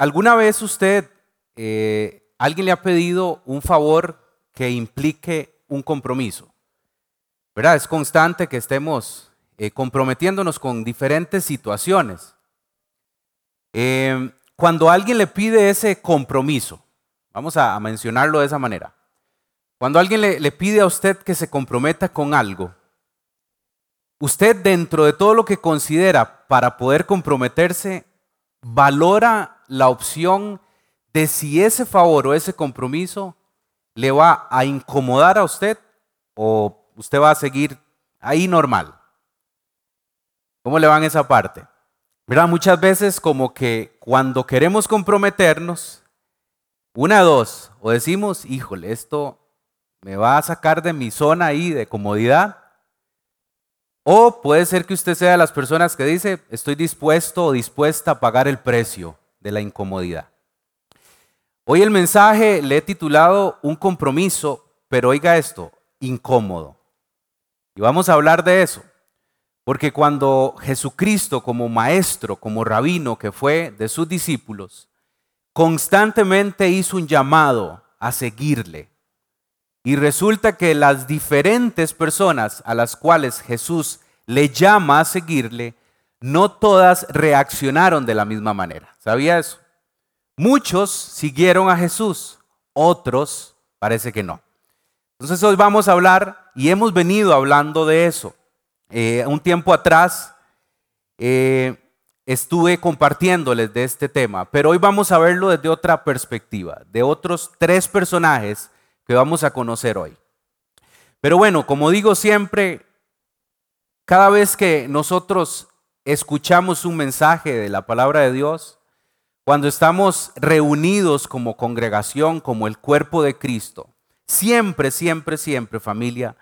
¿alguna vez usted, eh, alguien le ha pedido un favor que implique un compromiso? ¿Verdad? Es constante que estemos eh, comprometiéndonos con diferentes situaciones. Em, cuando alguien le pide ese compromiso, vamos a, mencionarlo de esa manera, cuando alguien le pide a usted que se comprometa con algo, usted dentro de todo lo que considera para poder comprometerse, valora la opción de si ese favor o ese compromiso le va a incomodar a usted o usted va a seguir ahí normal. ¿Cómo le va en esa parte? ¿Verdad? Muchas veces como que cuando queremos comprometernos, una, dos, o decimos, híjole, esto me va a sacar de mi zona ahí de comodidad, o puede ser que usted sea de las personas que dice, estoy dispuesto o dispuesta a pagar el precio de la incomodidad. Hoy el mensaje le he titulado Un compromiso, pero oiga esto, incómodo. Y vamos a hablar de eso. Porque cuando Jesucristo como maestro, como rabino que fue de sus discípulos, constantemente hizo un llamado a seguirle. Y resulta que las diferentes personas a las cuales Jesús le llama a seguirle, no todas reaccionaron de la misma manera. ¿Sabía eso? Muchos siguieron a Jesús, otros parece que no. Entonces hoy vamos a hablar y hemos venido hablando de eso. Eh, un tiempo atrás eh, estuve compartiéndoles de este tema, pero hoy vamos a verlo desde otra perspectiva, de otros tres personajes que vamos a conocer hoy. Pero bueno, como digo siempre, cada vez que nosotros escuchamos un mensaje de la palabra de Dios, cuando estamos reunidos como congregación, como el cuerpo de Cristo, siempre, siempre, siempre, familia,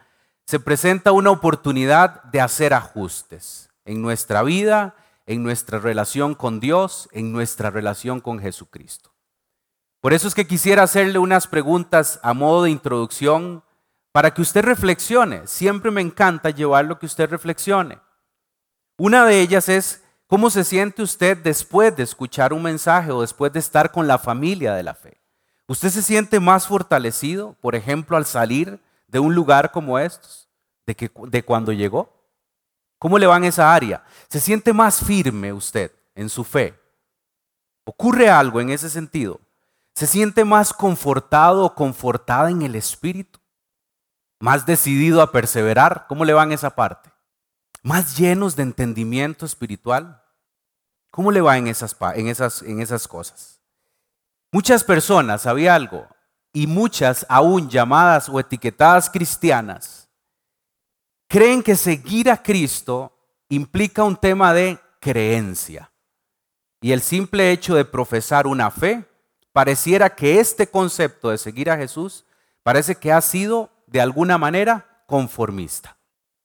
se presenta una oportunidad de hacer ajustes en nuestra vida, en nuestra relación con Dios, en nuestra relación con Jesucristo. Por eso es que quisiera hacerle unas preguntas a modo de introducción para que usted reflexione. Siempre me encanta llevarlo que usted reflexione. Una de ellas es, ¿cómo se siente usted después de escuchar un mensaje o después de estar con la familia de la fe? ¿Usted se siente más fortalecido, por ejemplo, al salir de un lugar como estos, de, que, de cuando llegó? ¿Cómo le va en esa área? ¿Se siente más firme usted en su fe? ¿Ocurre algo en ese sentido? ¿Se siente más confortado o confortada en el espíritu? ¿Más decidido a perseverar? ¿Cómo le va en esa parte? ¿Más llenos de entendimiento espiritual? ¿Cómo le va en esas, en esas, en esas cosas? Muchas personas, había algo, y muchas aún llamadas o etiquetadas cristianas, creen que seguir a Cristo implica un tema de creencia. Y el simple hecho de profesar una fe pareciera que este concepto de seguir a Jesús parece que ha sido de alguna manera conformista.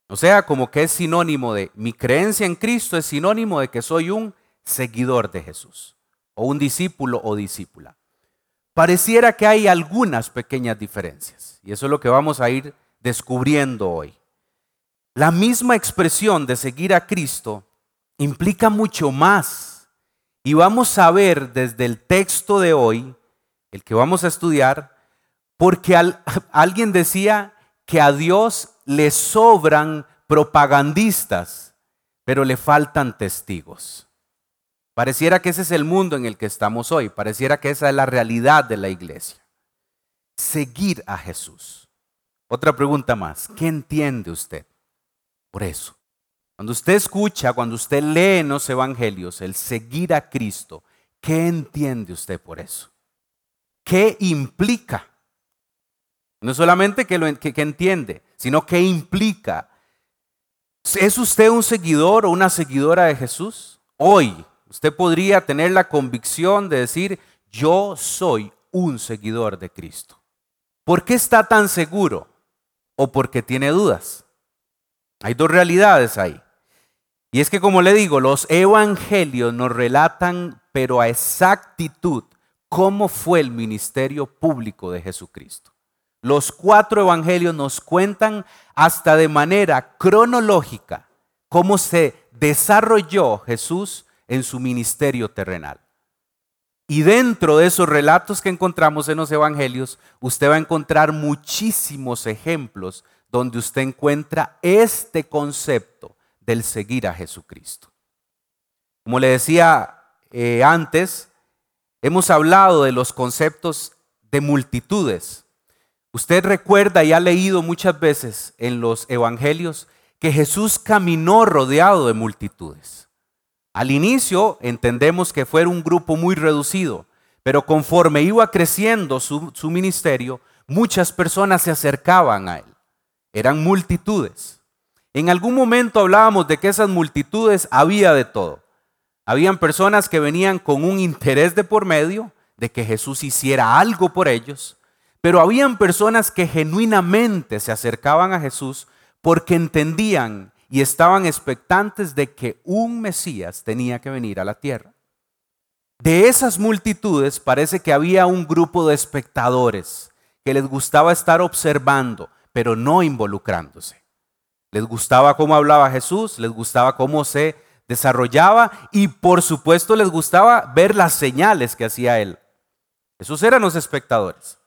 O sea, como que es sinónimo de mi creencia en Cristo es sinónimo de que soy un seguidor de Jesús o un discípulo o discípula. Pareciera que hay algunas pequeñas diferencias y eso es lo que vamos a ir descubriendo hoy. La misma expresión de seguir a Cristo implica mucho más y vamos a ver desde el texto de hoy, el que vamos a estudiar, porque alguien decía que a Dios le sobran propagandistas, pero le faltan testigos. Pareciera que ese es el mundo en el que estamos hoy, pareciera que esa es la realidad de la iglesia. Seguir a Jesús. Otra pregunta más, ¿qué entiende usted por eso? Cuando usted escucha, cuando usted lee en los evangelios el seguir a Cristo, ¿qué entiende usted por eso? ¿Qué implica? No solamente que, lo, entiende, sino qué implica. ¿Es usted un seguidor o una seguidora de Jesús? Hoy usted podría tener la convicción de decir, yo soy un seguidor de Cristo. ¿Por qué está tan seguro? ¿O porque tiene dudas? Hay dos realidades ahí. Y es que como le digo, los evangelios nos relatan, pero a exactitud, cómo fue el ministerio público de Jesucristo. Los cuatro evangelios nos cuentan hasta de manera cronológica cómo se desarrolló Jesús en su ministerio terrenal. Y dentro de esos relatos que encontramos en los evangelios, usted va a encontrar muchísimos ejemplos donde usted encuentra este concepto del seguir a Jesucristo. Como le decía eh, antes, hemos hablado de los conceptos de multitudes. Usted recuerda y ha leído muchas veces en los evangelios que Jesús caminó rodeado de multitudes. Al inicio entendemos que fue un grupo muy reducido, pero conforme iba creciendo su, su ministerio, muchas personas se acercaban a él. Eran multitudes. En algún momento hablábamos de que esas multitudes había de todo. Habían personas que venían con un interés de por medio de que Jesús hiciera algo por ellos, pero habían personas que genuinamente se acercaban a Jesús porque entendían y estaban expectantes de que un Mesías tenía que venir a la tierra. De esas multitudes parece que había un grupo de espectadores que les gustaba estar observando, pero no involucrándose. Les gustaba cómo hablaba Jesús, les gustaba cómo se desarrollaba y por supuesto les gustaba ver las señales que hacía él. Esos eran los espectadores.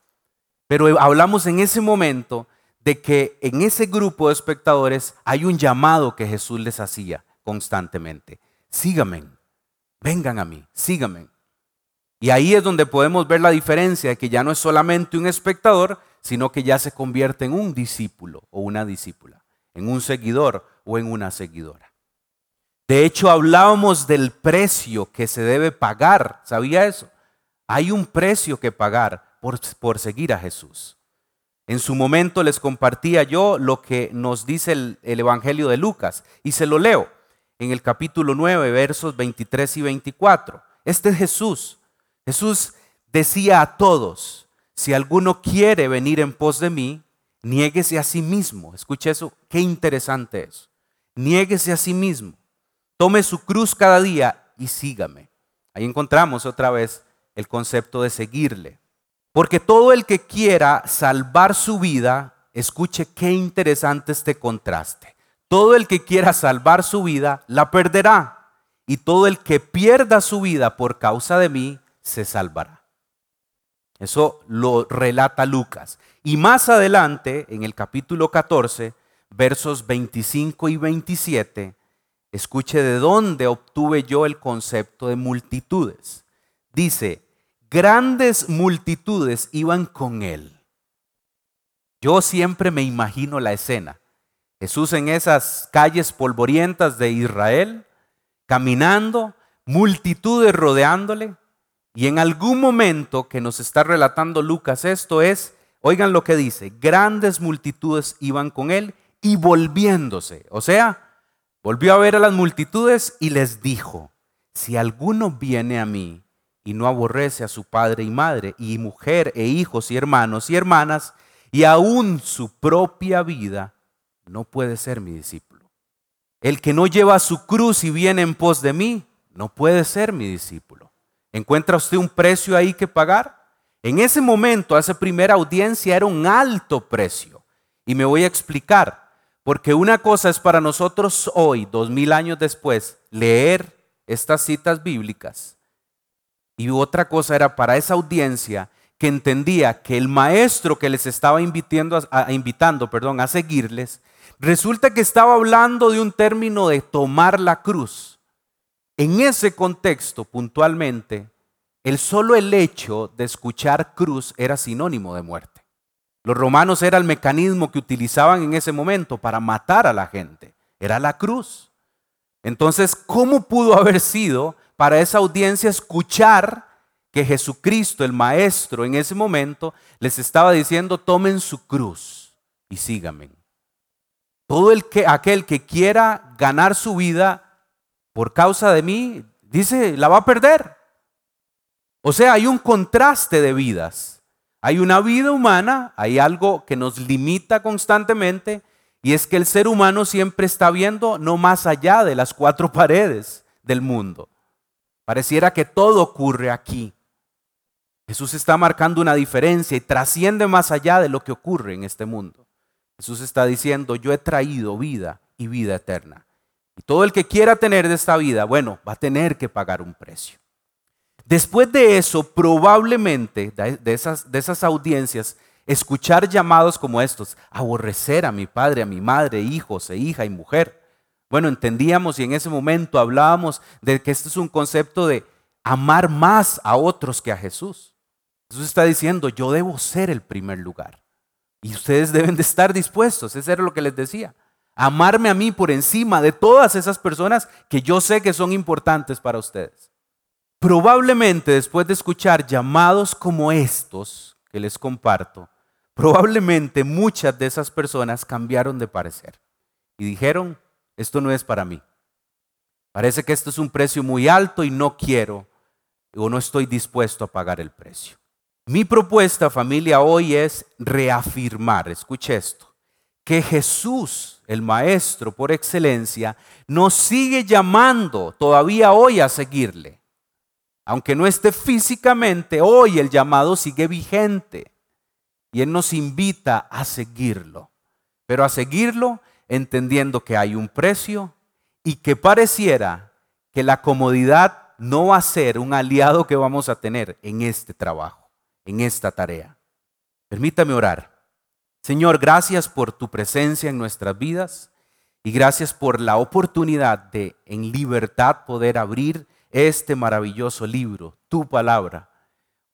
Pero hablamos en ese momento de que en ese grupo de espectadores hay un llamado que Jesús les hacía constantemente. Síganme, vengan a mí, síganme. Y ahí es donde podemos ver la diferencia de que ya no es solamente un espectador, sino que ya se convierte en un discípulo o una discípula, en un seguidor o en una seguidora. De hecho, hablábamos del precio que se debe pagar. ¿Sabía eso? Hay un precio que pagar por, seguir a Jesús. En su momento les compartía yo lo que nos dice el, el, Evangelio de Lucas y se lo leo en el capítulo 9, versos 23 y 24. Este es Jesús. Jesús decía a todos, si alguno quiere venir en pos de mí, niéguese a sí mismo. Escuche eso, qué interesante es. Niéguese a sí mismo. Tome su cruz cada día y sígame. Ahí encontramos otra vez el concepto de seguirle. Porque todo el que quiera salvar su vida, escuche qué interesante este contraste. Todo el que quiera salvar su vida, la perderá. Y todo el que pierda su vida por causa de mí, se salvará. Eso lo relata Lucas. Y más adelante, en el capítulo 14, versos 25 y 27, escuche de dónde obtuve yo el concepto de multitudes. Dice, grandes multitudes iban con él. Yo siempre me imagino la escena. Jesús en esas calles polvorientas de Israel, caminando, multitudes rodeándole, y en algún momento que nos está relatando Lucas esto es, oigan lo que dice, grandes multitudes iban con él y volviéndose, o sea, volvió a ver a las multitudes y les dijo, si alguno viene a mí y no aborrece a su padre y madre, y mujer e hijos y hermanos y hermanas, y aún su propia vida, no puede ser mi discípulo. El que no lleva su cruz y viene en pos de mí, no puede ser mi discípulo. ¿Encuentra usted un precio ahí que pagar? En ese momento, esa primera audiencia era un alto precio. Y me voy a explicar, porque una cosa es para nosotros hoy, dos mil años después, leer estas citas bíblicas. Y otra cosa era para esa audiencia que entendía que el maestro que les estaba invitando a, invitando perdón, a seguirles, resulta que estaba hablando de un término de tomar la cruz. En ese contexto, puntualmente, el solo el hecho de escuchar cruz era sinónimo de muerte. Los romanos era el mecanismo que utilizaban en ese momento para matar a la gente. Era la cruz. Entonces, ¿cómo pudo haber sido para esa audiencia escuchar que Jesucristo, el Maestro, en ese momento les estaba diciendo, tomen su cruz y síganme? Todo el que, aquel que quiera ganar su vida por causa de mí, dice, la va a perder. O sea, hay un contraste de vidas. Hay una vida humana, hay algo que nos limita constantemente y es que el ser humano siempre está viendo no más allá de las cuatro paredes del mundo. Pareciera que todo ocurre aquí. Jesús está marcando una diferencia y trasciende más allá de lo que ocurre en este mundo. Jesús está diciendo, yo he traído vida y vida eterna. Y todo el que quiera tener de esta vida, bueno, va a tener que pagar un precio. Después de eso, probablemente de esas, audiencias, escuchar llamados como estos, aborrecer a mi padre, a mi madre, hijos e hija y mujer. Bueno, entendíamos y en ese momento hablábamos de que este es un concepto de amar más a otros que a Jesús. Jesús está diciendo, yo debo ser el primer lugar. Y ustedes deben de estar dispuestos, eso era lo que les decía. Amarme a mí por encima de todas esas personas que yo sé que son importantes para ustedes. Probablemente después de escuchar llamados como estos que les comparto, probablemente muchas de esas personas cambiaron de parecer y dijeron, esto no es para mí. Parece que esto es un precio muy alto y no quiero o no estoy dispuesto a pagar el precio. Mi propuesta, familia, hoy es reafirmar, escuche esto, que Jesús, el Maestro por excelencia, nos sigue llamando todavía hoy a seguirle. Aunque no esté físicamente, hoy el llamado sigue vigente y Él nos invita a seguirlo, pero a seguirlo entendiendo que hay un precio y que pareciera que la comodidad no va a ser un aliado que vamos a tener en este trabajo en esta tarea. Permítame orar. Señor, gracias por tu presencia en nuestras vidas y gracias por la oportunidad de en libertad poder abrir este maravilloso libro, tu palabra.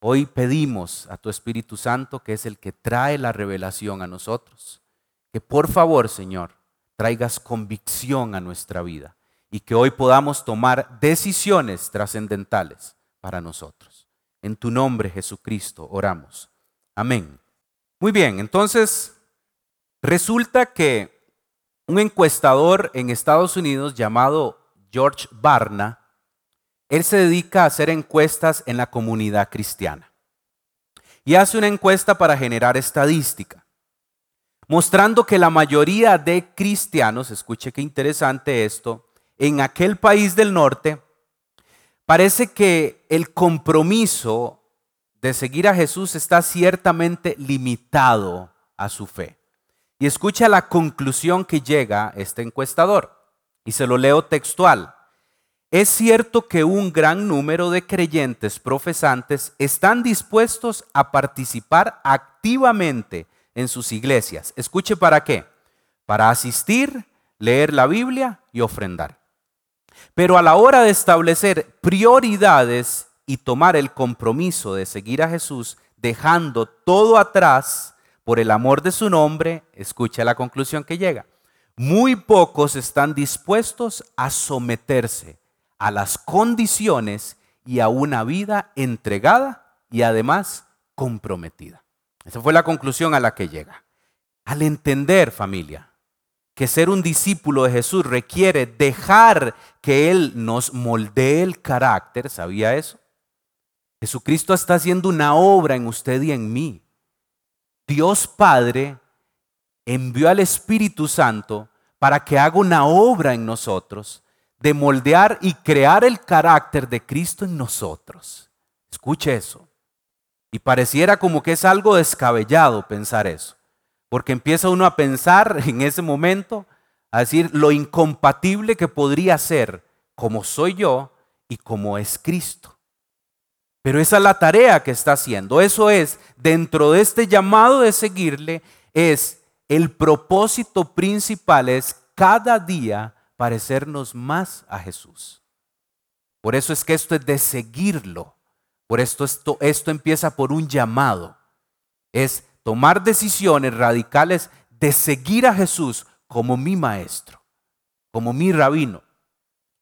Hoy pedimos a tu Espíritu Santo, que es el que trae la revelación a nosotros, que por favor, Señor, traigas convicción a nuestra vida y que hoy podamos tomar decisiones trascendentales para nosotros. En tu nombre, Jesucristo, oramos. Amén. Muy bien, entonces resulta que un encuestador en Estados Unidos llamado George Barna, él se dedica a hacer encuestas en la comunidad cristiana. Y hace una encuesta para generar estadística, mostrando que la mayoría de cristianos, escuche qué interesante esto, en aquel país del norte parece que el compromiso de seguir a Jesús está ciertamente limitado a su fe. Y escucha la conclusión que llega este encuestador, y se lo leo textual. Es cierto que un gran número de creyentes profesantes están dispuestos a participar activamente en sus iglesias. Escuche para qué. Para asistir, leer la Biblia y ofrendar. Pero a la hora de establecer prioridades y tomar el compromiso de seguir a Jesús, dejando todo atrás por el amor de su nombre, escucha la conclusión que llega. Muy pocos están dispuestos a someterse a las condiciones y a una vida entregada y además comprometida. Esa fue la conclusión a la que llega. Al entender, familia, que ser un discípulo de Jesús requiere dejar que Él nos moldee el carácter, ¿sabía eso? Jesucristo está haciendo una obra en usted y en mí. Dios Padre envió al Espíritu Santo para que haga una obra en nosotros de moldear y crear el carácter de Cristo en nosotros. Escuche eso. Y pareciera como que es algo descabellado pensar eso. Porque empieza uno a pensar en ese momento, a decir lo incompatible que podría ser como soy yo y como es Cristo. Pero esa es la tarea que está haciendo. Eso es, dentro de este llamado de seguirle, es el propósito principal, es cada día parecernos más a Jesús. Por eso es que esto es de seguirlo. Por esto esto, esto empieza por un llamado. Es tomar decisiones radicales de seguir a Jesús como mi maestro, como mi rabino.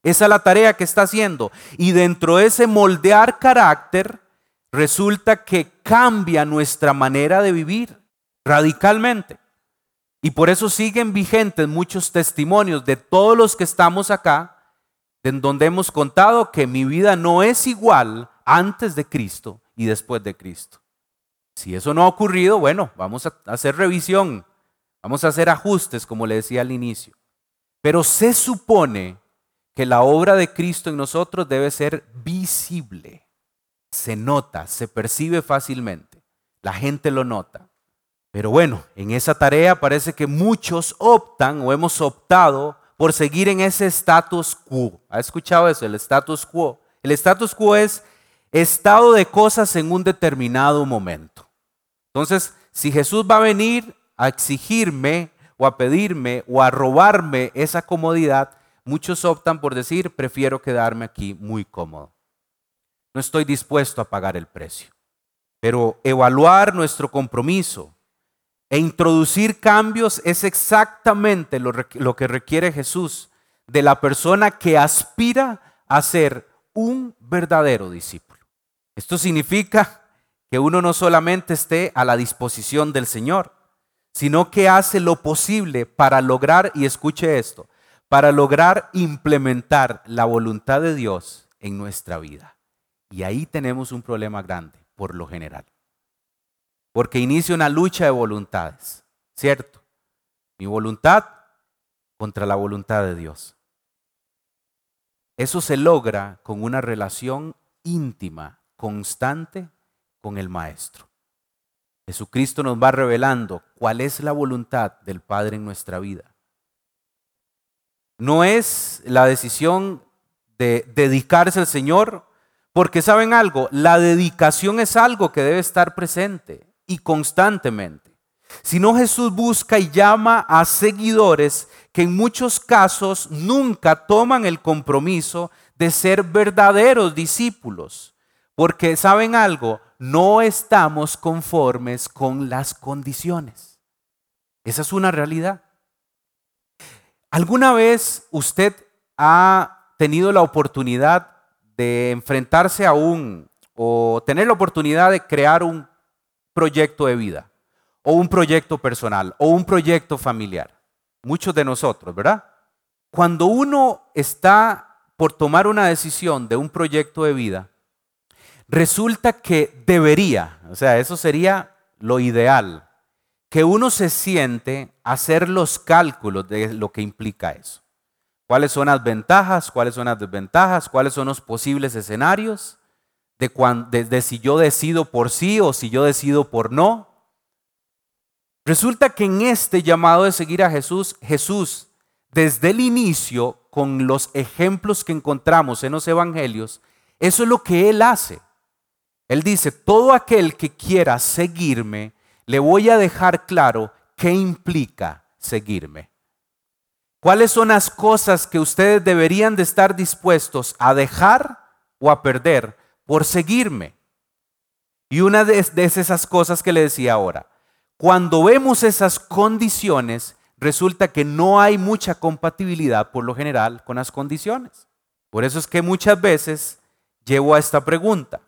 Esa es la tarea que está haciendo. Y dentro de ese moldear carácter, resulta que cambia nuestra manera de vivir radicalmente. Y por eso siguen vigentes muchos testimonios de todos los que estamos acá, en donde hemos contado que mi vida no es igual antes de Cristo y después de Cristo. Si eso no ha ocurrido, bueno, vamos a hacer revisión, vamos a hacer ajustes, como le decía al inicio. Pero se supone que la obra de Cristo en nosotros debe ser visible, se nota, se percibe fácilmente, la gente lo nota. Pero bueno, en esa tarea parece que muchos optan o hemos optado por seguir en ese status quo. ¿Ha escuchado eso? El status quo. El status quo es estado de cosas en un determinado momento. Entonces, si Jesús va a venir a exigirme o a pedirme o a robarme esa comodidad, muchos optan por decir, prefiero quedarme aquí muy cómodo. No estoy dispuesto a pagar el precio. Pero evaluar nuestro compromiso e introducir cambios es exactamente lo, que requiere Jesús de la persona que aspira a ser un verdadero discípulo. Esto significa que uno no solamente esté a la disposición del Señor, sino que hace lo posible para lograr, y escuche esto, para lograr implementar la voluntad de Dios en nuestra vida. Y ahí tenemos un problema grande, por lo general. Porque inicia una lucha de voluntades, ¿cierto? Mi voluntad contra la voluntad de Dios. Eso se logra con una relación íntima, constante con el Maestro. Jesucristo nos va revelando cuál es la voluntad del Padre en nuestra vida. No es la decisión de dedicarse al Señor, porque saben algo, la dedicación es algo que debe estar presente y constantemente. Sino Jesús busca y llama a seguidores que en muchos casos nunca toman el compromiso de ser verdaderos discípulos. Porque saben algo, no estamos conformes con las condiciones. Esa es una realidad. ¿Alguna vez usted ha tenido la oportunidad de enfrentarse a un o tener la oportunidad de crear un proyecto de vida o un proyecto personal o un proyecto familiar? Muchos de nosotros, ¿verdad? Cuando uno está por tomar una decisión de un proyecto de vida, resulta que debería, o sea, eso sería lo ideal, que uno se siente hacer los cálculos de lo que implica eso. ¿Cuáles son las ventajas? ¿Cuáles son las desventajas? ¿Cuáles son los posibles escenarios? De, de si yo decido por sí o si yo decido por no. Resulta que en este llamado de seguir a Jesús, Jesús, desde el inicio, con los ejemplos que encontramos en los evangelios, eso es lo que Él hace. Él dice, todo aquel que quiera seguirme, le voy a dejar claro qué implica seguirme. ¿Cuáles son las cosas que ustedes deberían de estar dispuestos a dejar o a perder por seguirme? Y una de, esas cosas que le decía ahora, cuando vemos esas condiciones, resulta que no hay mucha compatibilidad por lo general con las condiciones. Por eso es que muchas veces llevo a esta pregunta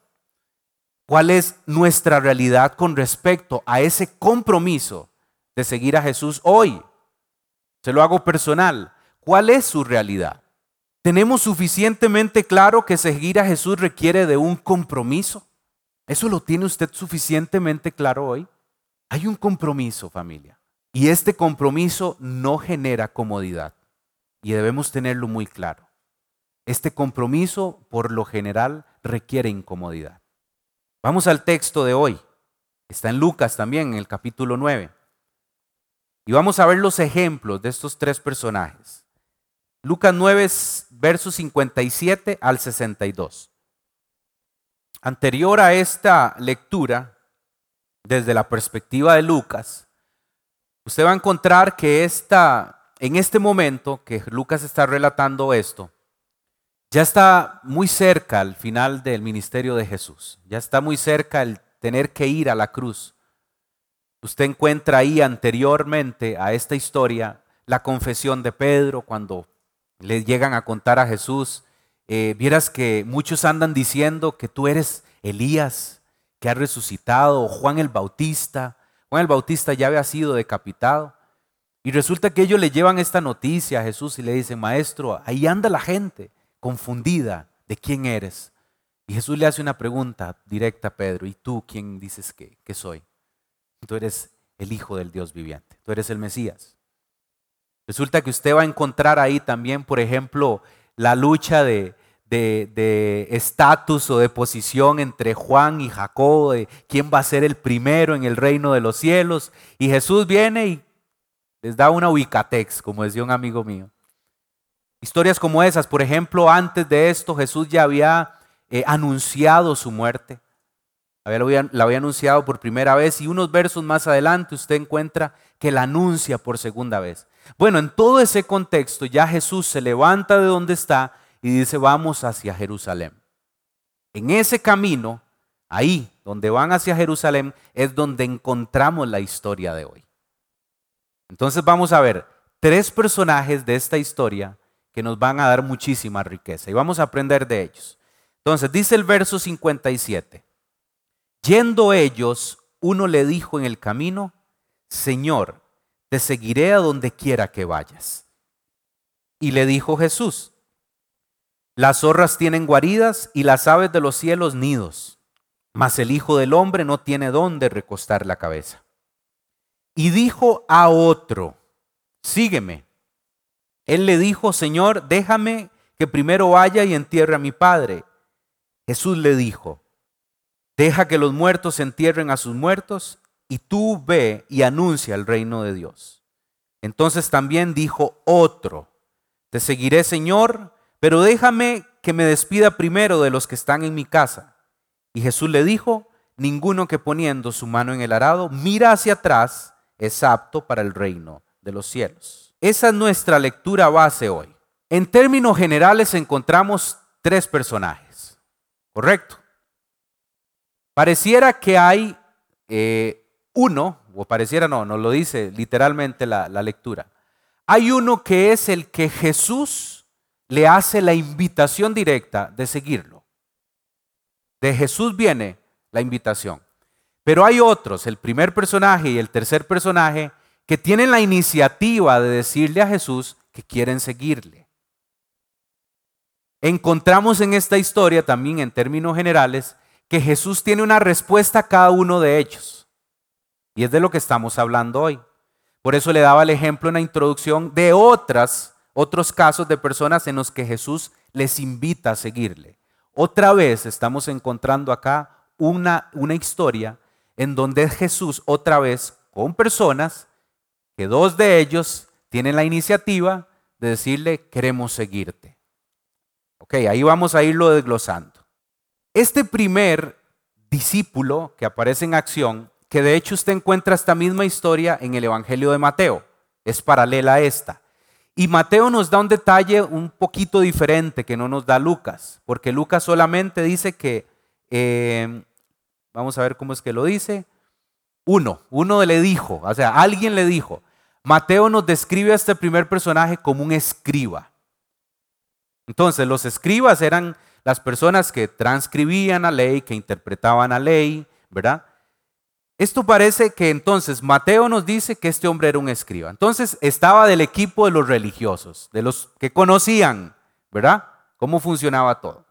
cuál es nuestra realidad con respecto a ese compromiso de seguir a Jesús hoy. Se lo hago personal. ¿Cuál es su realidad? ¿Tenemos suficientemente claro que seguir a Jesús requiere de un compromiso? ¿Eso lo tiene usted suficientemente claro hoy? Hay un compromiso, familia. Y este compromiso no genera comodidad. Y debemos tenerlo muy claro. Este compromiso, por lo general, requiere incomodidad. Vamos al texto de hoy. Está en Lucas también, en el capítulo 9. Y vamos a ver los ejemplos de estos tres personajes. Lucas 9, versos 57 al 62. Anterior a esta lectura, desde la perspectiva de Lucas, usted va a encontrar que esta, en este momento que Lucas está relatando esto, ya está muy cerca el final del ministerio de Jesús. Ya está muy cerca el tener que ir a la cruz. Usted encuentra ahí anteriormente a esta historia la confesión de Pedro cuando le llegan a contar a Jesús. Eh, vieras que muchos andan diciendo que tú eres Elías, que ha resucitado, Juan el Bautista. Juan el Bautista ya había sido decapitado. Y resulta que ellos le llevan esta noticia a Jesús y le dicen, maestro, ahí anda la gente confundida de quién eres. Y Jesús le hace una pregunta directa a Pedro, ¿y tú quién dices que, soy? Tú eres el Hijo del Dios viviente, tú eres el Mesías. Resulta que usted va a encontrar ahí también, por ejemplo, la lucha de estatus o de posición entre Juan y Jacob, de quién va a ser el primero en el reino de los cielos. Y Jesús viene y les da una ubicatex, como decía un amigo mío. Historias como esas, por ejemplo, antes de esto Jesús ya había eh, anunciado su muerte. La había anunciado por primera vez y unos versos más adelante usted encuentra que la anuncia por segunda vez. Bueno, en todo ese contexto ya Jesús se levanta de donde está y dice, vamos hacia Jerusalén. En ese camino, ahí donde van hacia Jerusalén, es donde encontramos la historia de hoy. Entonces vamos a ver tres personajes de esta historia que nos van a dar muchísima riqueza y vamos a aprender de ellos. Entonces dice el verso 57, yendo ellos, uno le dijo en el camino, Señor, te seguiré a donde quiera que vayas. Y le dijo Jesús, las zorras tienen guaridas y las aves de los cielos nidos, mas el Hijo del Hombre no tiene dónde recostar la cabeza. Y dijo a otro, sígueme. Él le dijo, Señor, déjame que primero vaya y entierre a mi Padre. Jesús le dijo, deja que los muertos entierren a sus muertos y tú ve y anuncia el reino de Dios. Entonces también dijo otro, te seguiré Señor, pero déjame que me despida primero de los que están en mi casa. Y Jesús le dijo, ninguno que poniendo su mano en el arado mira hacia atrás es apto para el reino de los cielos. Esa es nuestra lectura base hoy. En términos generales encontramos tres personajes, ¿correcto? Pareciera que hay eh, uno, o pareciera no, nos lo dice literalmente la, la lectura. Hay uno que es el que Jesús le hace la invitación directa de seguirlo. De Jesús viene la invitación. Pero hay otros, el primer personaje y el tercer personaje, que tienen la iniciativa de decirle a Jesús que quieren seguirle. Encontramos en esta historia también en términos generales que Jesús tiene una respuesta a cada uno de ellos. Y es de lo que estamos hablando hoy. Por eso le daba el ejemplo en la introducción de otras, otros casos de personas en los que Jesús les invita a seguirle. Otra vez estamos encontrando acá una, una historia en donde Jesús otra vez con personas dos de ellos tienen la iniciativa de decirle queremos seguirte. Ok, ahí vamos a irlo desglosando. Este primer discípulo que aparece en acción que de hecho usted encuentra esta misma historia en el Evangelio de Mateo. Es paralela a esta. Y Mateo nos da un detalle un poquito diferente que no nos da Lucas, porque Lucas solamente dice que, eh, vamos a ver cómo es que lo dice, uno, uno le dijo, o sea, alguien le dijo. Mateo nos describe a este primer personaje como un escriba. Entonces, los escribas eran las personas que transcribían la ley, que interpretaban la ley, ¿verdad? Esto parece que entonces Mateo nos dice que este hombre era un escriba. Entonces estaba del equipo de los religiosos, de los que conocían, ¿verdad? Cómo funcionaba todo.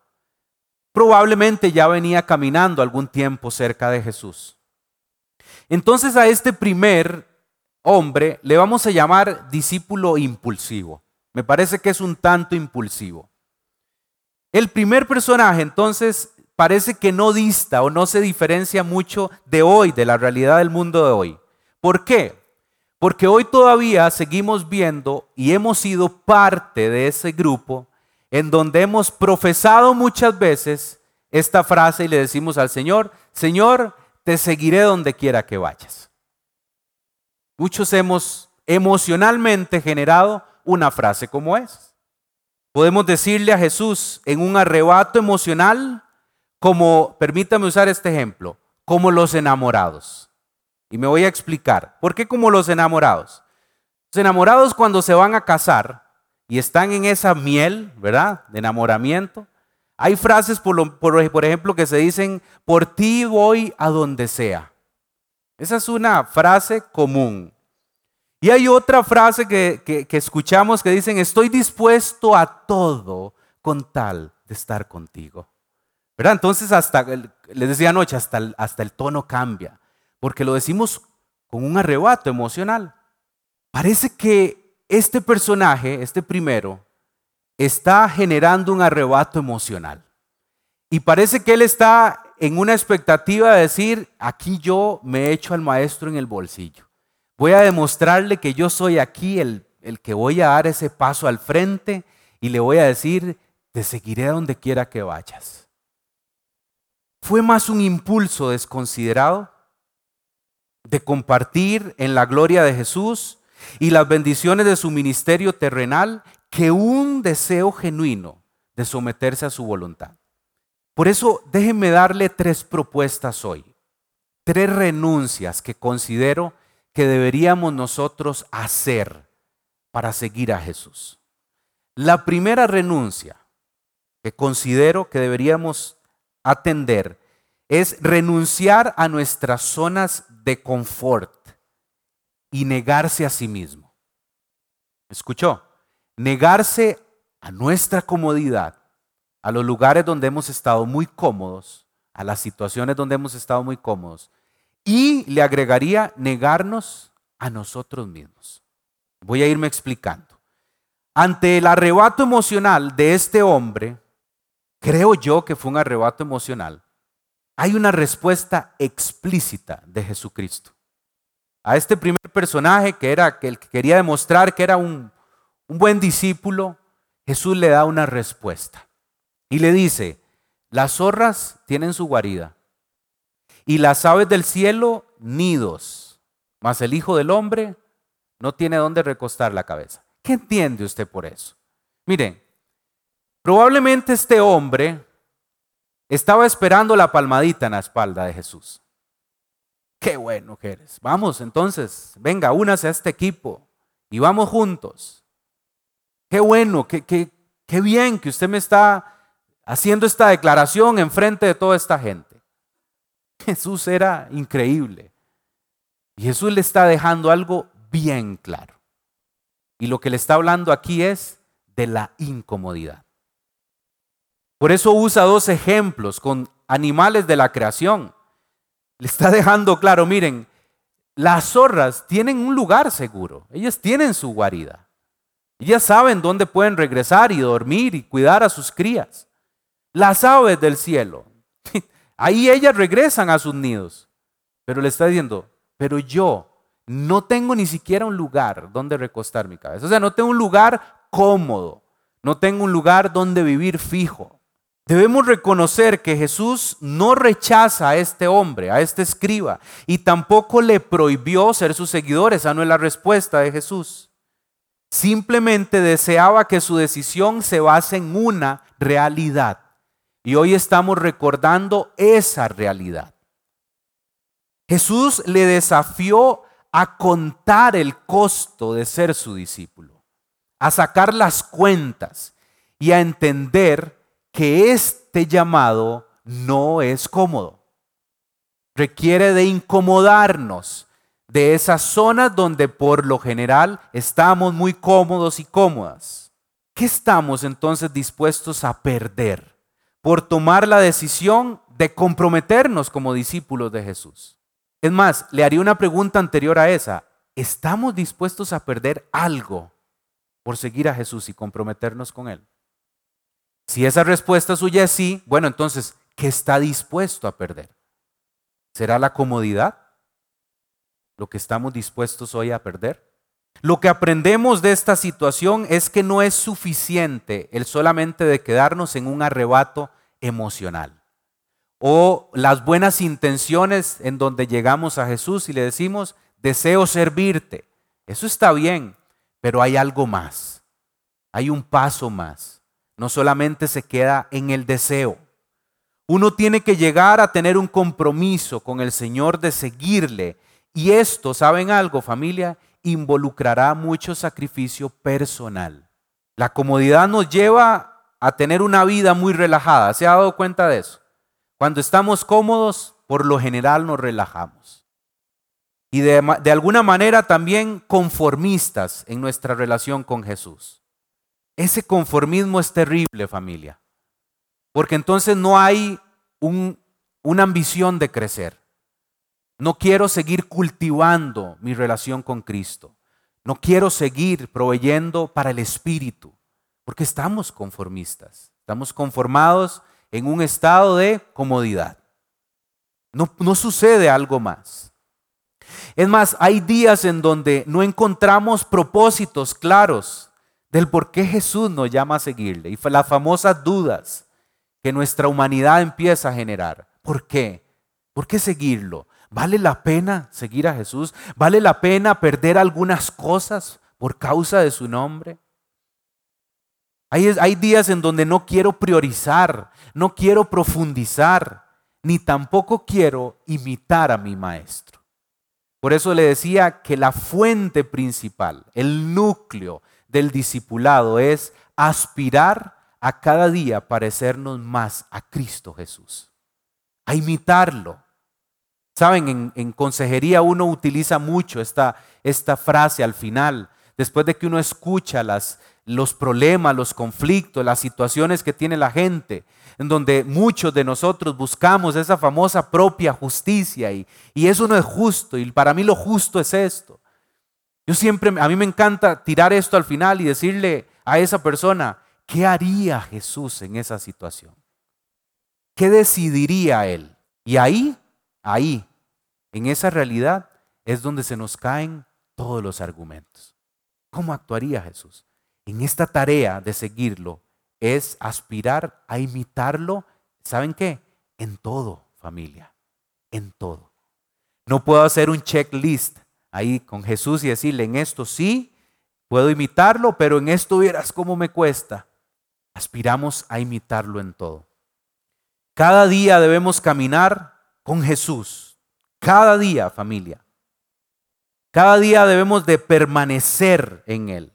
Probablemente ya venía caminando algún tiempo cerca de Jesús. Entonces a este primer hombre le vamos a llamar discípulo impulsivo. Me parece que es un tanto impulsivo. El primer personaje entonces parece que no dista o no se diferencia mucho de hoy, de la realidad del mundo de hoy. ¿Por qué? Porque hoy todavía seguimos viendo y hemos sido parte de ese grupo en donde hemos profesado muchas veces esta frase y le decimos al Señor, Señor, te seguiré donde quiera que vayas. Muchos hemos emocionalmente generado una frase como es. Podemos decirle a Jesús en un arrebato emocional, como, permítame usar este ejemplo, como los enamorados. Y me voy a explicar. ¿Por qué como los enamorados? Los enamorados cuando se van a casar y están en esa miel, ¿verdad? De enamoramiento. Hay frases, por, por, ejemplo, que se dicen, por ti voy a donde sea. Esa es una frase común. Y hay otra frase que, que escuchamos que dicen, estoy dispuesto a todo con tal de estar contigo. Entonces, hasta, les decía anoche, hasta el, hasta el tono cambia, porque lo decimos con un arrebato emocional. Parece que este personaje, este primero, está generando un arrebato emocional. Y parece que él está en una expectativa de decir, aquí yo me echo al maestro en el bolsillo. Voy a demostrarle que yo soy aquí el, el que voy a dar ese paso al frente y le voy a decir, te seguiré donde quiera que vayas. fue más un impulso desconsiderado de compartir en la gloria de Jesús y las bendiciones de su ministerio terrenal que un deseo genuino de someterse a su voluntad. Por eso déjenme darle tres propuestas hoy, tres renuncias que considero que deberíamos nosotros hacer para seguir a Jesús. La primera renuncia que considero que deberíamos atender es renunciar a nuestras zonas de confort y negarse a sí mismo. ¿Escuchó? Negarse a nuestra comodidad, a los lugares donde hemos estado muy cómodos, a las situaciones donde hemos estado muy cómodos. Y le agregaría negarnos a nosotros mismos. Voy a irme explicando. Ante el arrebato emocional de este hombre, creo yo que fue un arrebato emocional, hay una respuesta explícita de Jesucristo. A este primer personaje que era el que quería demostrar que era un, buen discípulo, Jesús le da una respuesta. Y le dice, las zorras tienen su guarida y las aves del cielo nidos, mas el Hijo del Hombre no tiene dónde recostar la cabeza. ¿Qué entiende usted por eso? Miren, probablemente este hombre estaba esperando la palmadita en la espalda de Jesús. Qué bueno que eres. Vamos entonces, venga, únase a este equipo y vamos juntos. Qué bueno, qué, qué, qué bien que usted me está haciendo esta declaración en frente de toda esta gente. Jesús era increíble. Y Jesús le está dejando algo bien claro. Y lo que le está hablando aquí es de la incomodidad. Por eso usa dos ejemplos con animales de la creación. Le está dejando claro, miren, las zorras tienen un lugar seguro, ellas tienen su guarida. Ellas saben dónde pueden regresar y dormir y cuidar a sus crías. Las aves del cielo, ahí ellas regresan a sus nidos. Pero le está diciendo, pero yo no tengo ni siquiera un lugar donde recostar mi cabeza. O sea, no tengo un lugar cómodo, no tengo un lugar donde vivir fijo. Debemos reconocer que Jesús no rechaza a este hombre, a este escriba, y tampoco le prohibió ser sus seguidores. Esa no es la respuesta de Jesús. Simplemente deseaba que su decisión se base en una realidad. Y hoy estamos recordando esa realidad. Jesús le desafió a contar el costo de ser su discípulo, a sacar las cuentas y a entender que este llamado no es cómodo. Requiere de incomodarnos de esas zonas donde por lo general estamos muy cómodos y cómodas. ¿Qué estamos entonces dispuestos a perder por tomar la decisión de comprometernos como discípulos de Jesús? Es más, le haría una pregunta anterior a esa. ¿Estamos dispuestos a perder algo por seguir a Jesús y comprometernos con Él? Si esa respuesta suya es sí, bueno, entonces, ¿qué está dispuesto a perder? ¿Será la comodidad lo que estamos dispuestos hoy a perder? Lo que aprendemos de esta situación es que no es suficiente el solamente de quedarnos en un arrebato emocional o las buenas intenciones en donde llegamos a Jesús y le decimos, deseo servirte. Eso está bien, pero hay algo más, hay un paso más no solamente se queda en el deseo. Uno tiene que llegar a tener un compromiso con el Señor de seguirle. Y esto, ¿saben algo familia? Involucrará mucho sacrificio personal. La comodidad nos lleva a tener una vida muy relajada. ¿Se ha dado cuenta de eso? Cuando estamos cómodos, por lo general nos relajamos. Y de, alguna manera también conformistas en nuestra relación con Jesús. Ese conformismo es terrible, familia, porque entonces no hay una ambición de crecer. No quiero seguir cultivando mi relación con Cristo. No quiero seguir proveyendo para el Espíritu, porque estamos conformistas. Estamos conformados en un estado de comodidad. No, sucede algo más. Es más, hay días en donde no encontramos propósitos claros del por qué Jesús nos llama a seguirle y las famosas dudas que nuestra humanidad empieza a generar. ¿Por qué? ¿Por qué seguirlo? ¿Vale la pena seguir a Jesús? ¿Vale la pena perder algunas cosas por causa de su nombre? Hay, días en donde no quiero priorizar, no quiero profundizar, ni tampoco quiero imitar a mi maestro. Por eso le decía que la fuente principal, el núcleo del discipulado es aspirar a cada día parecernos más a Cristo Jesús, a imitarlo. Saben, en, consejería uno utiliza mucho esta, esta frase al final, después de que uno escucha las, los problemas, los conflictos, las situaciones que tiene la gente, en donde muchos de nosotros buscamos esa famosa propia justicia y, y eso no es justo y para mí lo justo es esto. Yo siempre, a mí me encanta tirar esto al final y decirle a esa persona, ¿qué haría Jesús en esa situación? ¿Qué decidiría Él? Y ahí, ahí, en esa realidad es donde se nos caen todos los argumentos. ¿Cómo actuaría Jesús? En esta tarea de seguirlo es aspirar a imitarlo, ¿saben qué? En todo, familia, en todo. No puedo hacer un checklist ahí con Jesús y decirle, en esto sí, puedo imitarlo, pero en esto vieras cómo me cuesta. Aspiramos a imitarlo en todo. Cada día debemos caminar con Jesús. Cada día, familia. Cada día debemos de permanecer en Él.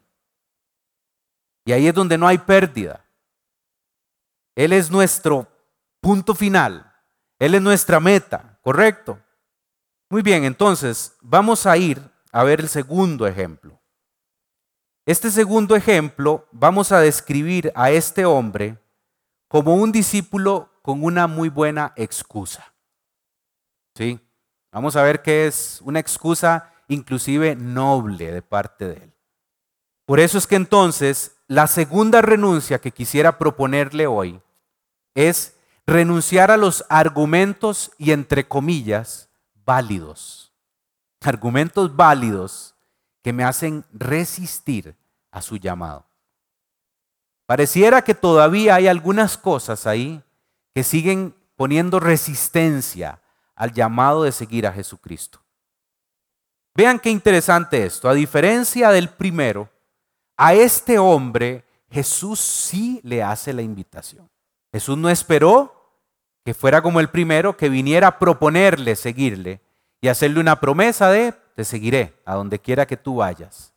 Y ahí es donde no hay pérdida. Él es nuestro punto final. Él es nuestra meta, ¿correcto? Muy bien, entonces vamos a ir a ver el segundo ejemplo. Este segundo ejemplo vamos a describir a este hombre como un discípulo con una muy buena excusa. ¿Sí? Vamos a ver qué es una excusa inclusive noble de parte de él. Por eso es que entonces la segunda renuncia que quisiera proponerle hoy es renunciar a los argumentos y entre comillas válidos. Argumentos válidos que me hacen resistir a su llamado. Pareciera que todavía hay algunas cosas ahí que siguen poniendo resistencia al llamado de seguir a Jesucristo. Vean qué interesante esto. A diferencia del primero, a este hombre Jesús sí le hace la invitación. Jesús no esperó que fuera como el primero, que viniera a proponerle seguirle y hacerle una promesa de, te seguiré a donde quiera que tú vayas.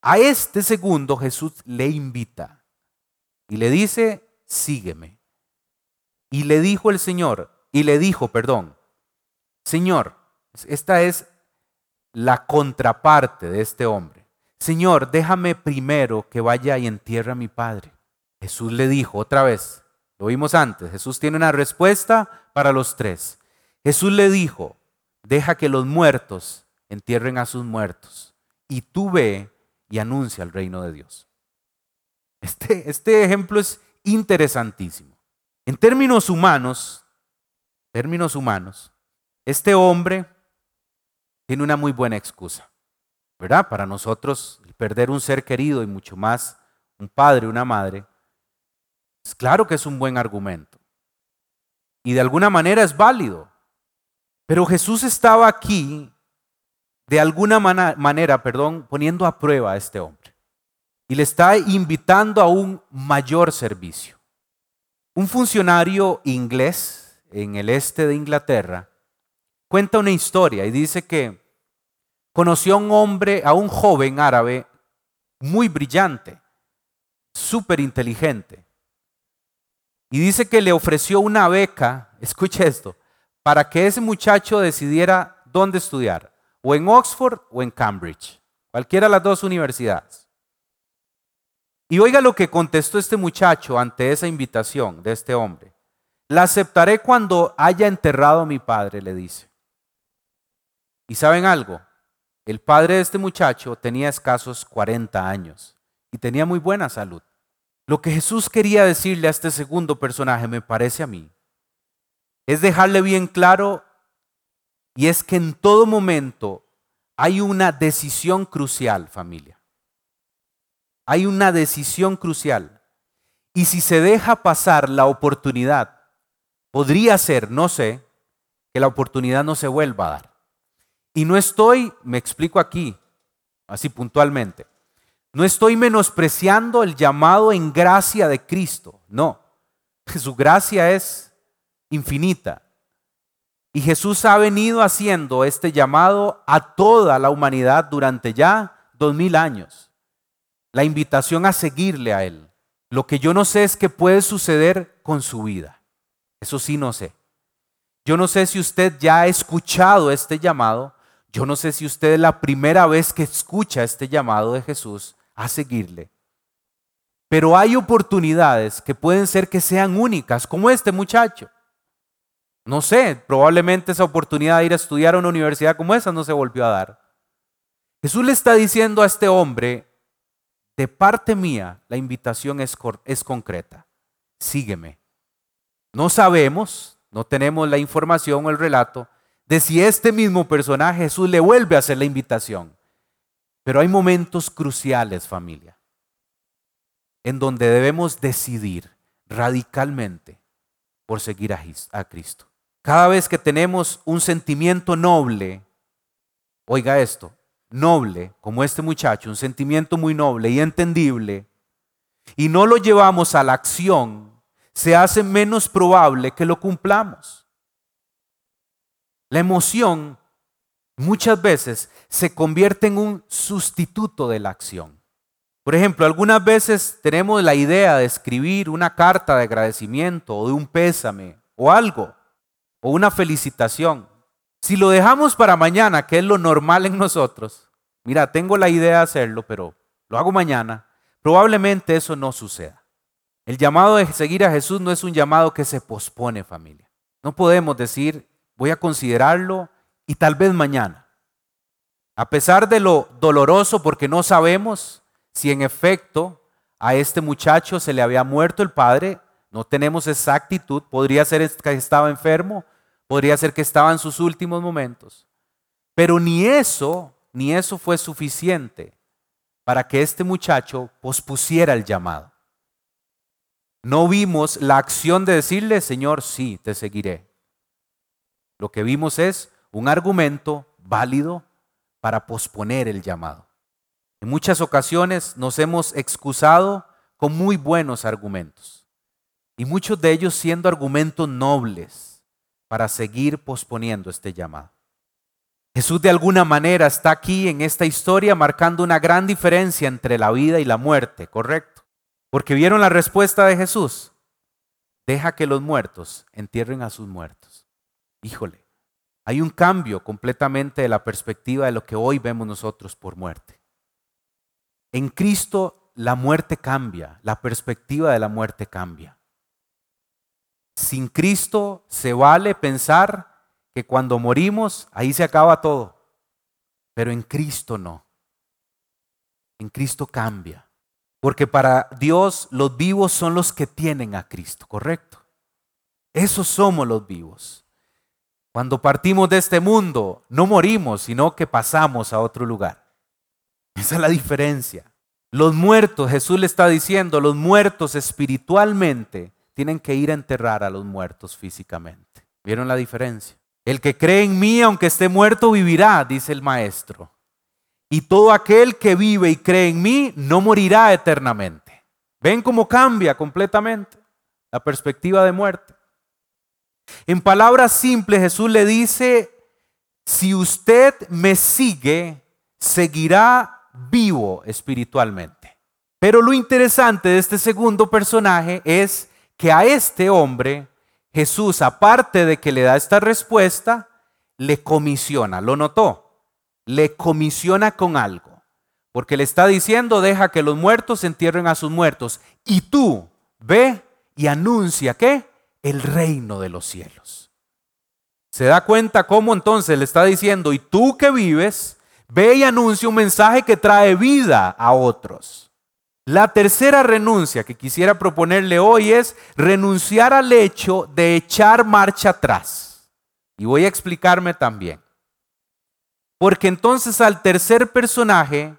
A este segundo Jesús le invita y le dice, sígueme. Y le dijo el Señor, y le dijo, perdón, Señor, esta es la contraparte de este hombre. Señor, déjame primero que vaya y entierre a mi padre. Jesús le dijo otra vez, lo vimos antes. Jesús tiene una respuesta para los tres. Jesús le dijo, deja que los muertos entierren a sus muertos y tú ve y anuncia el reino de Dios. Este, este ejemplo es interesantísimo. En términos humanos, términos humanos, este hombre tiene una muy buena excusa, ¿verdad? Para nosotros, perder un ser querido y mucho más un padre, una madre, claro que es un buen argumento. Y de alguna manera es válido. Pero Jesús estaba aquí, de alguna manera, perdón, poniendo a prueba a este hombre. Y le está invitando a un mayor servicio. Un funcionario inglés en el este de Inglaterra cuenta una historia y dice que conoció a un hombre, a un joven árabe muy brillante, súper inteligente, y dice que le ofreció una beca, escuche esto, para que ese muchacho decidiera dónde estudiar, o en Oxford o en Cambridge, cualquiera de las dos universidades. Y oiga lo que contestó este muchacho ante esa invitación de este hombre. La aceptaré cuando haya enterrado a mi padre, le dice. ¿Y saben algo? El padre de este muchacho tenía escasos 40 años y tenía muy buena salud. Lo que Jesús quería decirle a este segundo personaje, me parece a mí, es dejarle bien claro y es que en todo momento hay una decisión crucial, familia. Hay una decisión crucial. Y si se deja pasar la oportunidad podría ser, no sé, que la oportunidad no se vuelva a dar. Y no estoy, me explico aquí, así puntualmente, no estoy menospreciando el llamado en gracia de Cristo, no. Su gracia es infinita. Y Jesús ha venido haciendo este llamado a toda la humanidad durante ya dos mil años. La invitación a seguirle a Él. Lo que yo no sé es qué puede suceder con su vida. Eso sí no sé. Yo no sé si usted ya ha escuchado este llamado. Yo no sé si usted es la primera vez que escucha este llamado de Jesús a seguirle. Pero hay oportunidades que pueden ser que sean únicas, como este muchacho. No sé, probablemente esa oportunidad de ir a estudiar a una universidad como esa no se volvió a dar. Jesús le está diciendo a este hombre, de parte mía, la invitación es, es concreta. Sígueme. No sabemos, no tenemos la información o el relato de si este mismo personaje Jesús le vuelve a hacer la invitación. Pero hay momentos cruciales, familia, en donde debemos decidir radicalmente por seguir a Cristo. Cada vez que tenemos un sentimiento noble, oiga esto, noble, como este muchacho, un sentimiento muy noble y entendible, y no lo llevamos a la acción, se hace menos probable que lo cumplamos. La emoción muchas veces se convierte en un sustituto de la acción. Por ejemplo, algunas veces tenemos la idea de escribir una carta de agradecimiento o de un pésame o algo, o una felicitación. Si lo dejamos para mañana, que es lo normal en nosotros, mira, tengo la idea de hacerlo, pero lo hago mañana, probablemente eso no suceda. El llamado de seguir a Jesús no es un llamado que se pospone, familia. No podemos decir, voy a considerarlo y tal vez mañana. A pesar de lo doloroso, porque no sabemos si en efecto a este muchacho se le había muerto el padre, no tenemos exactitud, podría ser que estaba enfermo, podría ser que estaba en sus últimos momentos. Pero ni eso, ni eso fue suficiente para que este muchacho pospusiera el llamado. No vimos la acción de decirle, Señor, sí, te seguiré. Lo que vimos es un argumento válido para posponer el llamado. En muchas ocasiones nos hemos excusado con muy buenos argumentos y muchos de ellos siendo argumentos nobles para seguir posponiendo este llamado. Jesús de alguna manera está aquí en esta historia marcando una gran diferencia entre la vida y la muerte, ¿correcto? Porque vieron la respuesta de Jesús. Deja que los muertos entierren a sus muertos. Híjole, hay un cambio completamente de la perspectiva de lo que hoy vemos nosotros por muerte. En Cristo la muerte cambia, la perspectiva de la muerte cambia. Sin Cristo se vale pensar que cuando morimos ahí se acaba todo, pero en Cristo no. En Cristo cambia. Porque para Dios los vivos son los que tienen a Cristo, ¿correcto? Esos somos los vivos. Cuando partimos de este mundo, no morimos, sino que pasamos a otro lugar. Esa es la diferencia. Los muertos, Jesús le está diciendo, los muertos espiritualmente tienen que ir a enterrar a los muertos físicamente. ¿Vieron la diferencia? El que cree en mí, aunque esté muerto, vivirá, dice el maestro. Y todo aquel que vive y cree en mí, no morirá eternamente. ¿Ven cómo cambia completamente la perspectiva de muerte? En palabras simples, Jesús le dice, si usted me sigue, seguirá vivo espiritualmente. Pero lo interesante de este segundo personaje es que a este hombre, Jesús, aparte de que le da esta respuesta, le comisiona, lo notó, le comisiona con algo. Porque le está diciendo, deja que los muertos entierren a sus muertos. Y tú, ve y anuncia que el reino de los cielos. Se da cuenta cómo entonces le está diciendo, y tú que vives, ve y anuncia un mensaje que trae vida a otros. La tercera renuncia que quisiera proponerle hoy es renunciar al hecho de echar marcha atrás. Y voy a explicarme también. Porque entonces al tercer personaje,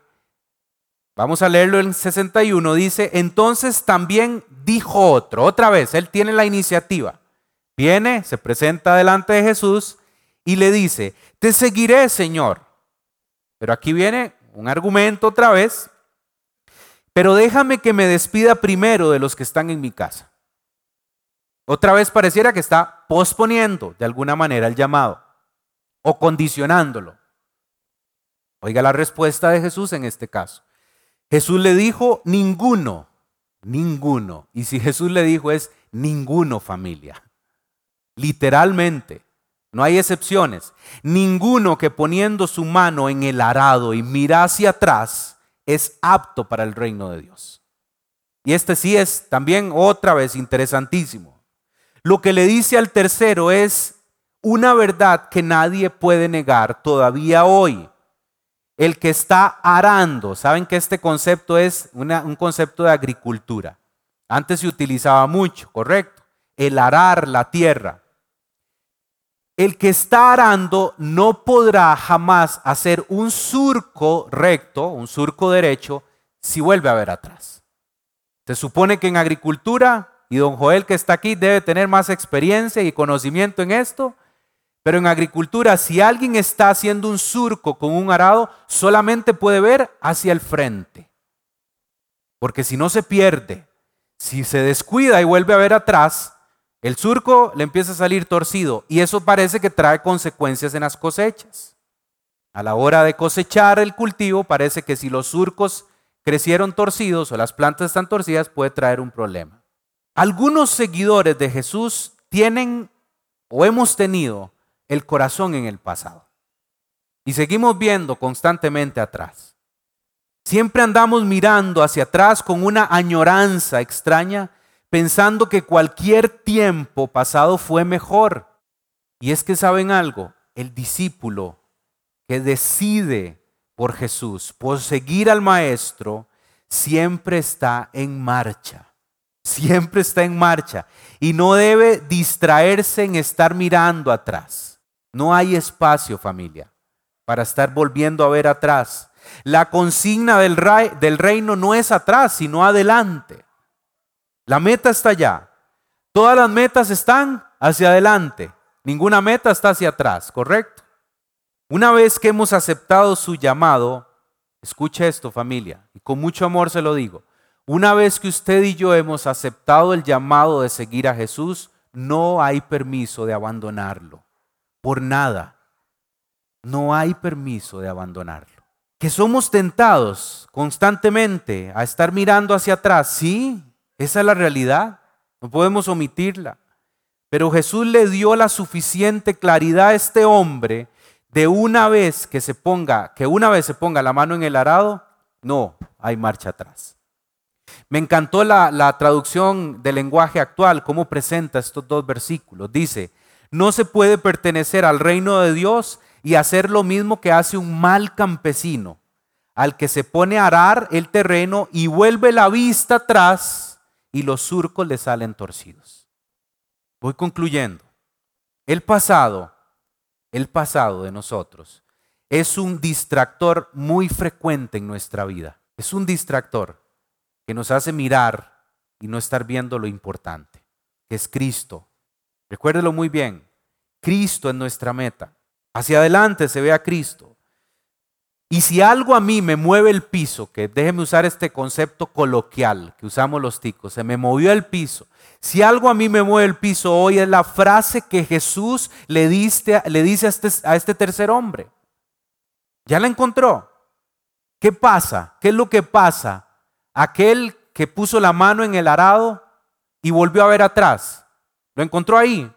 vamos a leerlo en 61, dice, entonces también dijo otro, otra vez, él tiene la iniciativa. Viene, se presenta delante de Jesús y le dice, te seguiré, Señor. Pero aquí viene un argumento otra vez, pero déjame que me despida primero de los que están en mi casa. Otra vez pareciera que está posponiendo de alguna manera el llamado o condicionándolo. Oiga la respuesta de Jesús en este caso. Jesús le dijo, ninguno, ninguno. Y si Jesús le dijo es ninguno familia. Literalmente, no hay excepciones. Ninguno que poniendo su mano en el arado y mira hacia atrás es apto para el reino de Dios. Y este sí es también otra vez interesantísimo. Lo que le dice al tercero es una verdad que nadie puede negar todavía hoy el que está arando. Saben que este concepto es un concepto de agricultura. Antes se utilizaba mucho, correcto. El arar la tierra. El que está arando no podrá jamás hacer un surco recto, un surco derecho, si vuelve a ver atrás. Se supone que en agricultura, y don Joel que está aquí debe tener más experiencia y conocimiento en esto, pero en agricultura, si alguien está haciendo un surco con un arado, solamente puede ver hacia el frente. Porque si no se pierde, si se descuida y vuelve a ver atrás, el surco le empieza a salir torcido y eso parece que trae consecuencias en las cosechas. A la hora de cosechar el cultivo, parece que si los surcos crecieron torcidos o las plantas están torcidas, puede traer un problema. Algunos seguidores de Jesús tienen o hemos tenido el corazón en el pasado. Y seguimos viendo constantemente atrás. Siempre andamos mirando hacia atrás con una añoranza extraña, pensando que cualquier tiempo pasado fue mejor. Y es que saben algo, el discípulo que decide por Jesús, por seguir al Maestro, siempre está en marcha. Siempre está en marcha. Y no debe distraerse en estar mirando atrás. No hay espacio, familia, para estar volviendo a ver atrás. La consigna del, del reino no es atrás, sino adelante. La meta está allá. Todas las metas están hacia adelante. Ninguna meta está hacia atrás, ¿correcto? Una vez que hemos aceptado su llamado, escuche esto familia, y con mucho amor se lo digo, una vez que usted y yo hemos aceptado el llamado de seguir a Jesús, no hay permiso de abandonarlo por nada. No hay permiso de abandonarlo. Que somos tentados constantemente a estar mirando hacia atrás. Sí, esa es la realidad. No podemos omitirla. Pero Jesús le dio la suficiente claridad a este hombre de una vez que se ponga, que una vez se ponga la mano en el arado, no hay marcha atrás. Me encantó la, la traducción del lenguaje actual, cómo presenta estos dos versículos. Dice, no se puede pertenecer al reino de Dios y hacer lo mismo que hace un mal campesino, al que se pone a arar el terreno y vuelve la vista atrás y los surcos le salen torcidos. Voy concluyendo. El pasado, el pasado de nosotros, es un distractor muy frecuente en nuestra vida. Es un distractor que nos hace mirar y no estar viendo lo importante, que es Cristo, Recuérdelo muy bien. Cristo es nuestra meta. Hacia adelante se ve a Cristo. Y si algo a mí me mueve el piso, que déjeme usar este concepto coloquial que usamos los ticos, se me movió el piso. Si algo a mí me mueve el piso hoy es la frase que Jesús le, dice a este, a este tercer hombre. ¿Ya la encontró? ¿Qué pasa? ¿Qué es lo que pasa? Aquel que puso la mano en el arado y volvió a ver atrás. Lo encontró ahí.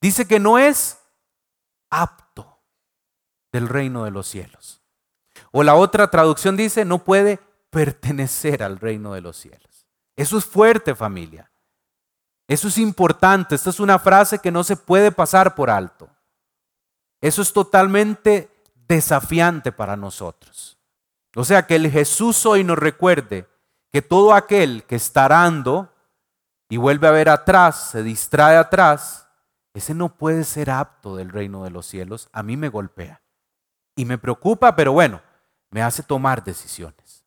Dice que no es apto del reino de los cielos. O la otra traducción dice, no puede pertenecer al reino de los cielos. Eso es fuerte familia. Eso es importante. Esta es una frase que no se puede pasar por alto. Eso es totalmente desafiante para nosotros. O sea, que el Jesús hoy nos recuerde que todo aquel que está arando y vuelve a ver atrás, se distrae atrás, ese no puede ser apto del reino de los cielos. A mí me golpea. Y me preocupa, pero bueno, me hace tomar decisiones.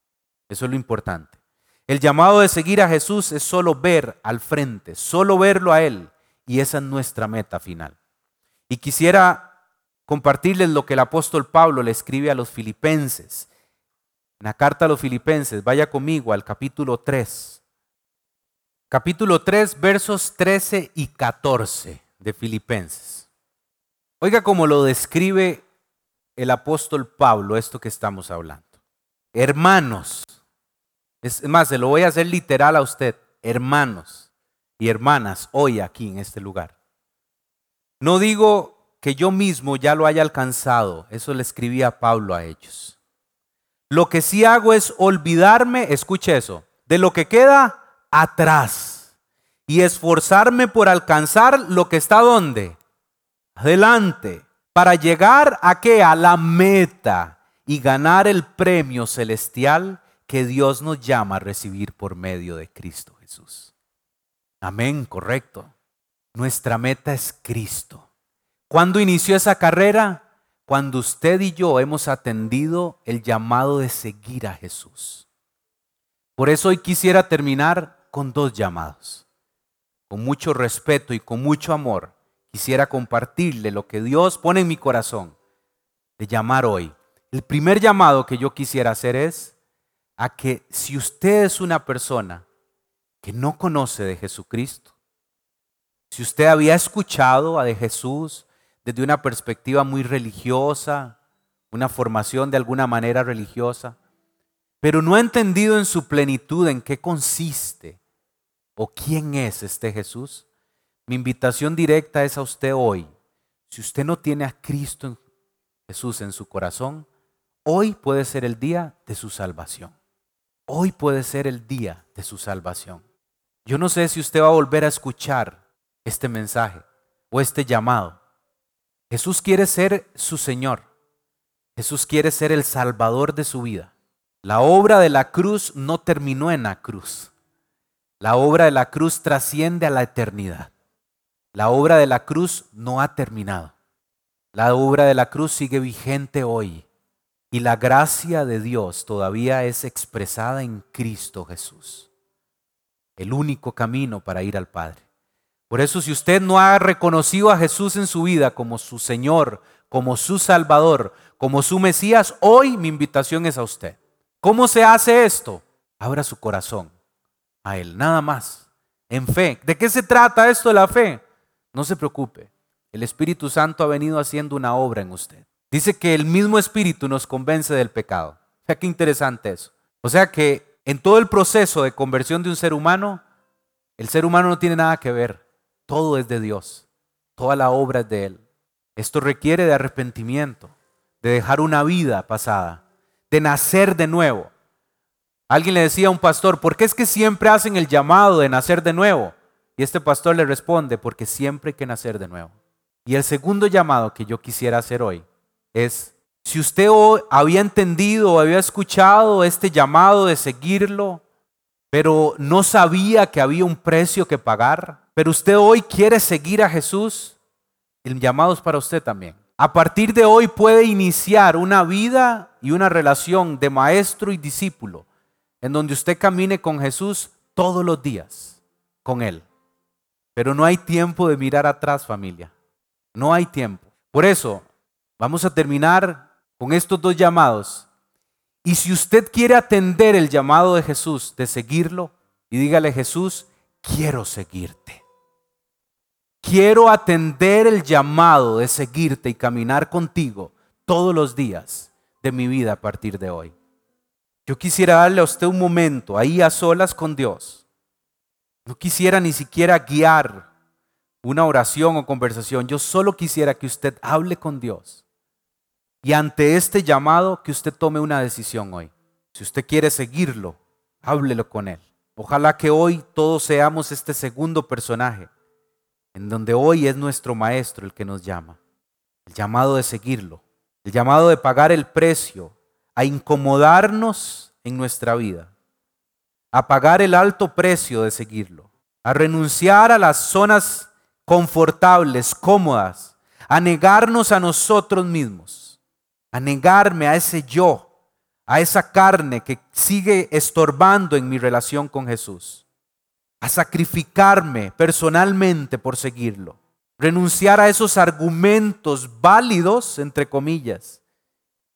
Eso es lo importante. El llamado de seguir a Jesús es solo ver al frente, solo verlo a Él y esa es nuestra meta final. Y quisiera compartirles lo que el apóstol Pablo le escribe a los filipenses. En la carta a los filipenses, vaya conmigo al capítulo 3. Capítulo 3, versos 13 y 14 de Filipenses. Oiga cómo lo describe el apóstol Pablo esto que estamos hablando. Hermanos, es más, se lo voy a hacer literal a usted, hermanos y hermanas, hoy aquí en este lugar. No digo que yo mismo ya lo haya alcanzado, eso le escribía Pablo a ellos. Lo que sí hago es olvidarme, escuche eso, de lo que queda atrás y esforzarme por alcanzar lo que está donde? Adelante para llegar a qué? A la meta y ganar el premio celestial que Dios nos llama a recibir por medio de Cristo Jesús. Amén, correcto. Nuestra meta es Cristo. ¿Cuándo inició esa carrera? Cuando usted y yo hemos atendido el llamado de seguir a Jesús. Por eso hoy quisiera terminar con dos llamados. Con mucho respeto y con mucho amor quisiera compartirle lo que Dios pone en mi corazón de llamar hoy. El primer llamado que yo quisiera hacer es a que si usted es una persona que no conoce de Jesucristo, si usted había escuchado a de Jesús desde una perspectiva muy religiosa, una formación de alguna manera religiosa, pero no ha entendido en su plenitud en qué consiste o quién es este Jesús, mi invitación directa es a usted hoy. Si usted no tiene a Cristo Jesús en su corazón, hoy puede ser el día de su salvación. Hoy puede ser el día de su salvación. Yo no sé si usted va a volver a escuchar este mensaje o este llamado. Jesús quiere ser su Señor. Jesús quiere ser el Salvador de su vida. La obra de la cruz no terminó en la cruz. La obra de la cruz trasciende a la eternidad. La obra de la cruz no ha terminado. La obra de la cruz sigue vigente hoy. Y la gracia de Dios todavía es expresada en Cristo Jesús. El único camino para ir al Padre. Por eso si usted no ha reconocido a Jesús en su vida como su Señor, como su Salvador, como su Mesías, hoy mi invitación es a usted. ¿Cómo se hace esto? Abra su corazón a Él, nada más, en fe. ¿De qué se trata esto de la fe? No se preocupe, el Espíritu Santo ha venido haciendo una obra en usted. Dice que el mismo Espíritu nos convence del pecado. O sea, qué interesante eso. O sea que en todo el proceso de conversión de un ser humano, el ser humano no tiene nada que ver. Todo es de Dios. Toda la obra es de Él. Esto requiere de arrepentimiento, de dejar una vida pasada, de nacer de nuevo. Alguien le decía a un pastor, ¿por qué es que siempre hacen el llamado de nacer de nuevo? Y este pastor le responde, porque siempre hay que nacer de nuevo. Y el segundo llamado que yo quisiera hacer hoy es, si usted había entendido o había escuchado este llamado de seguirlo, pero no sabía que había un precio que pagar, pero usted hoy quiere seguir a Jesús, el llamado es para usted también. A partir de hoy puede iniciar una vida y una relación de maestro y discípulo, en donde usted camine con Jesús todos los días, con Él. Pero no hay tiempo de mirar atrás, familia. No hay tiempo. Por eso, vamos a terminar con estos dos llamados. Y si usted quiere atender el llamado de Jesús, de seguirlo, y dígale, Jesús, quiero seguirte. Quiero atender el llamado de seguirte y caminar contigo todos los días de mi vida a partir de hoy. Yo quisiera darle a usted un momento ahí a solas con Dios no quisiera ni siquiera guiar una oración o conversación. Yo solo quisiera que usted hable con Dios. Y ante este llamado, que usted tome una decisión hoy. Si usted quiere seguirlo, háblelo con Él. Ojalá que hoy todos seamos este segundo personaje, en donde hoy es nuestro Maestro el que nos llama. El llamado de seguirlo, el llamado de pagar el precio, a incomodarnos en nuestra vida a pagar el alto precio de seguirlo, a renunciar a las zonas confortables, cómodas, a negarnos a nosotros mismos, a negarme a ese yo, a esa carne que sigue estorbando en mi relación con Jesús. A sacrificarme personalmente por seguirlo. Renunciar a esos argumentos válidos, entre comillas,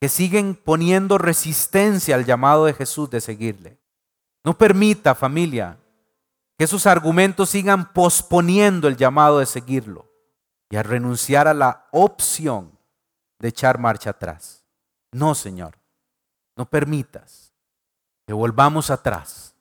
que siguen poniendo resistencia al llamado de Jesús de seguirle. No permita, familia, que esos argumentos sigan posponiendo el llamado de seguirlo y a renunciar a la opción de echar marcha atrás. No, Señor, no permitas que volvamos atrás